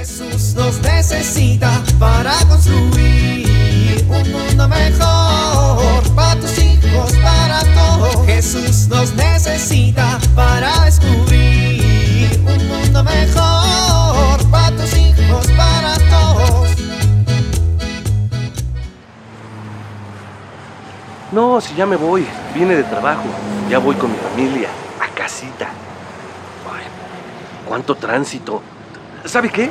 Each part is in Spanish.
Jesús nos necesita para construir un mundo mejor para tus hijos, para todos. Jesús nos necesita para descubrir un mundo mejor para tus hijos, para todos. No, si ya me voy. Vine de trabajo. Ya voy con mi familia. A casita. Ay, cuánto tránsito. ¿Sabe qué?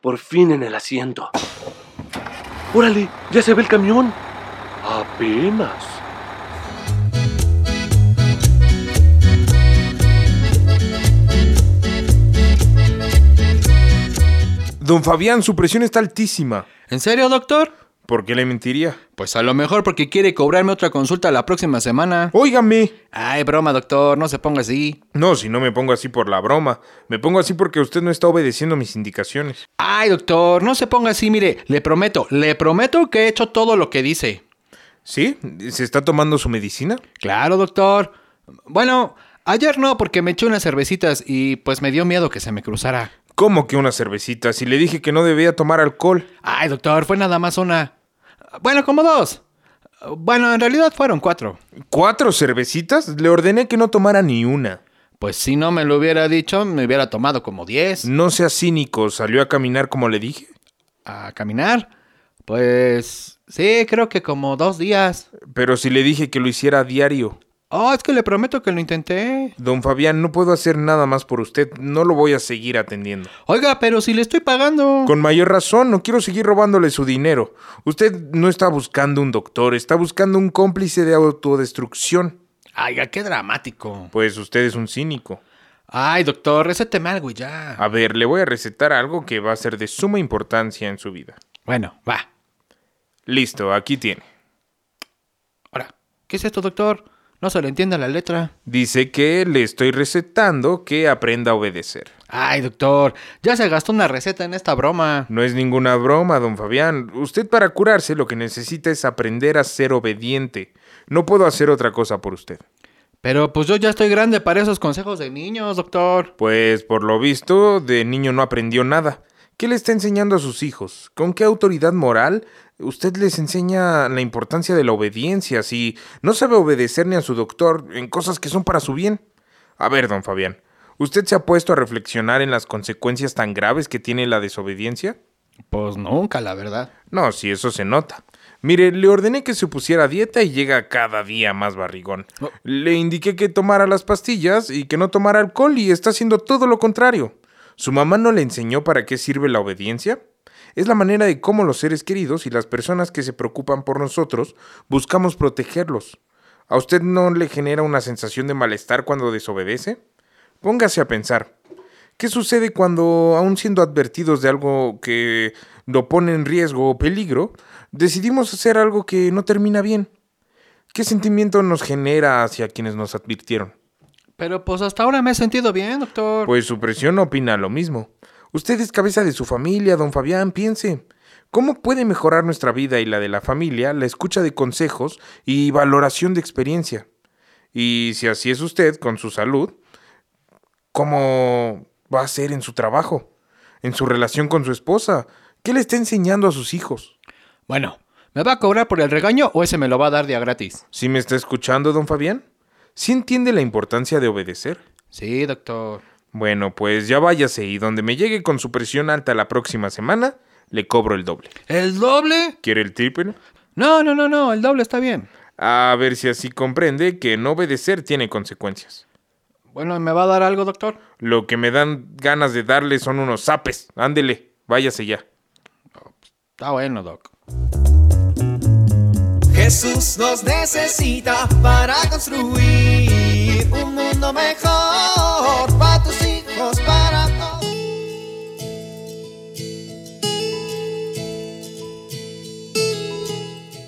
Por fin en el asiento. Órale, ya se ve el camión. Apenas. Don Fabián, su presión está altísima. ¿En serio, doctor? ¿Por qué le mentiría? Pues a lo mejor porque quiere cobrarme otra consulta la próxima semana. Óigame. Ay, broma, doctor, no se ponga así. No, si no me pongo así por la broma. Me pongo así porque usted no está obedeciendo mis indicaciones. Ay, doctor, no se ponga así, mire, le prometo, le prometo que he hecho todo lo que dice. ¿Sí? ¿Se está tomando su medicina? Claro, doctor. Bueno, ayer no, porque me eché unas cervecitas y pues me dio miedo que se me cruzara. ¿Cómo que una cervecita? Si le dije que no debía tomar alcohol. Ay, doctor, fue nada más una. Bueno, como dos. Bueno, en realidad fueron cuatro. ¿Cuatro cervecitas? Le ordené que no tomara ni una. Pues si no me lo hubiera dicho, me hubiera tomado como diez. No sea cínico, ¿salió a caminar como le dije? ¿A caminar? Pues sí, creo que como dos días. Pero si le dije que lo hiciera a diario. Oh, es que le prometo que lo intenté. Don Fabián, no puedo hacer nada más por usted. No lo voy a seguir atendiendo. Oiga, pero si le estoy pagando. Con mayor razón, no quiero seguir robándole su dinero. Usted no está buscando un doctor, está buscando un cómplice de autodestrucción. Oiga, qué dramático. Pues usted es un cínico. Ay, doctor, recéteme algo y ya. A ver, le voy a recetar algo que va a ser de suma importancia en su vida. Bueno, va. Listo, aquí tiene. Ahora, ¿qué es esto, doctor? No se le entiende la letra. Dice que le estoy recetando que aprenda a obedecer. Ay, doctor, ya se gastó una receta en esta broma. No es ninguna broma, don Fabián. Usted para curarse lo que necesita es aprender a ser obediente. No puedo hacer otra cosa por usted. Pero pues yo ya estoy grande para esos consejos de niños, doctor. Pues por lo visto, de niño no aprendió nada. ¿Qué le está enseñando a sus hijos? ¿Con qué autoridad moral usted les enseña la importancia de la obediencia si no sabe obedecer ni a su doctor en cosas que son para su bien? A ver, don Fabián, ¿usted se ha puesto a reflexionar en las consecuencias tan graves que tiene la desobediencia? Pues nunca, la verdad. No, si eso se nota. Mire, le ordené que se pusiera dieta y llega cada día más barrigón. Oh. Le indiqué que tomara las pastillas y que no tomara alcohol y está haciendo todo lo contrario. ¿Su mamá no le enseñó para qué sirve la obediencia? Es la manera de cómo los seres queridos y las personas que se preocupan por nosotros buscamos protegerlos. ¿A usted no le genera una sensación de malestar cuando desobedece? Póngase a pensar. ¿Qué sucede cuando, aun siendo advertidos de algo que lo pone en riesgo o peligro, decidimos hacer algo que no termina bien? ¿Qué sentimiento nos genera hacia quienes nos advirtieron? Pero pues hasta ahora me he sentido bien, doctor. Pues su presión opina lo mismo. Usted es cabeza de su familia, don Fabián, piense. ¿Cómo puede mejorar nuestra vida y la de la familia la escucha de consejos y valoración de experiencia? Y si así es usted con su salud, ¿cómo va a ser en su trabajo? ¿En su relación con su esposa? ¿Qué le está enseñando a sus hijos? Bueno, ¿me va a cobrar por el regaño o ese me lo va a dar día gratis? ¿Sí me está escuchando, don Fabián? ¿Sí entiende la importancia de obedecer? Sí, doctor. Bueno, pues ya váyase y donde me llegue con su presión alta la próxima semana, le cobro el doble. ¿El doble? ¿Quiere el triple? No, no, no, no, el doble está bien. A ver si así comprende que no obedecer tiene consecuencias. Bueno, ¿me va a dar algo, doctor? Lo que me dan ganas de darle son unos zapes. Ándele, váyase ya. Está bueno, doc. Jesús nos necesita para construir mejor para tus hijos, para todos.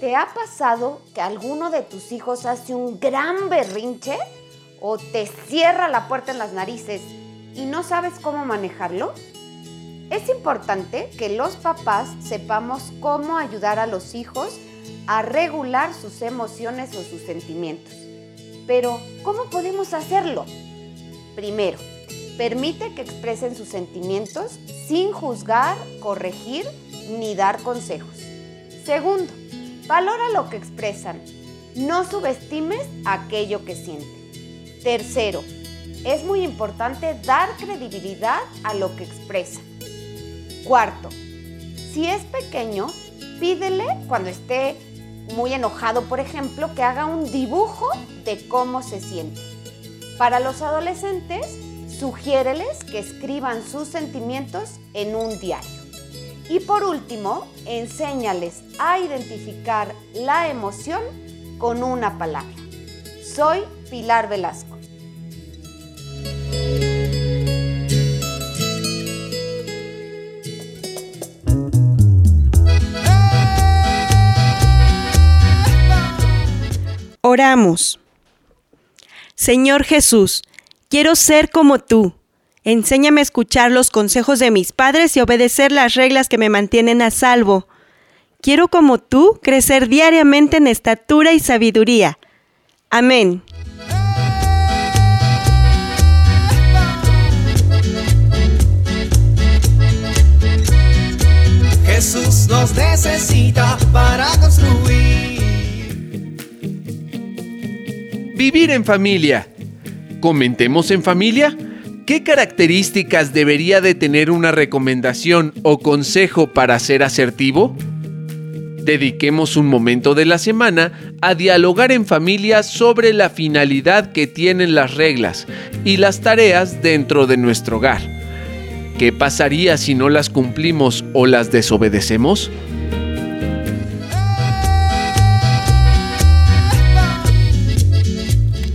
¿Te ha pasado que alguno de tus hijos hace un gran berrinche o te cierra la puerta en las narices y no sabes cómo manejarlo? Es importante que los papás sepamos cómo ayudar a los hijos a regular sus emociones o sus sentimientos. Pero, ¿cómo podemos hacerlo? Primero, permite que expresen sus sentimientos sin juzgar, corregir ni dar consejos. Segundo, valora lo que expresan. No subestimes aquello que sienten. Tercero, es muy importante dar credibilidad a lo que expresan. Cuarto, si es pequeño, pídele cuando esté muy enojado, por ejemplo, que haga un dibujo de cómo se siente. Para los adolescentes, sugiéreles que escriban sus sentimientos en un diario. Y por último, enséñales a identificar la emoción con una palabra. Soy Pilar Velasco. Oramos. Señor Jesús, quiero ser como tú. Enséñame a escuchar los consejos de mis padres y obedecer las reglas que me mantienen a salvo. Quiero como tú crecer diariamente en estatura y sabiduría. Amén. Jesús nos necesita para construir. Vivir en familia. Comentemos en familia. ¿Qué características debería de tener una recomendación o consejo para ser asertivo? Dediquemos un momento de la semana a dialogar en familia sobre la finalidad que tienen las reglas y las tareas dentro de nuestro hogar. ¿Qué pasaría si no las cumplimos o las desobedecemos?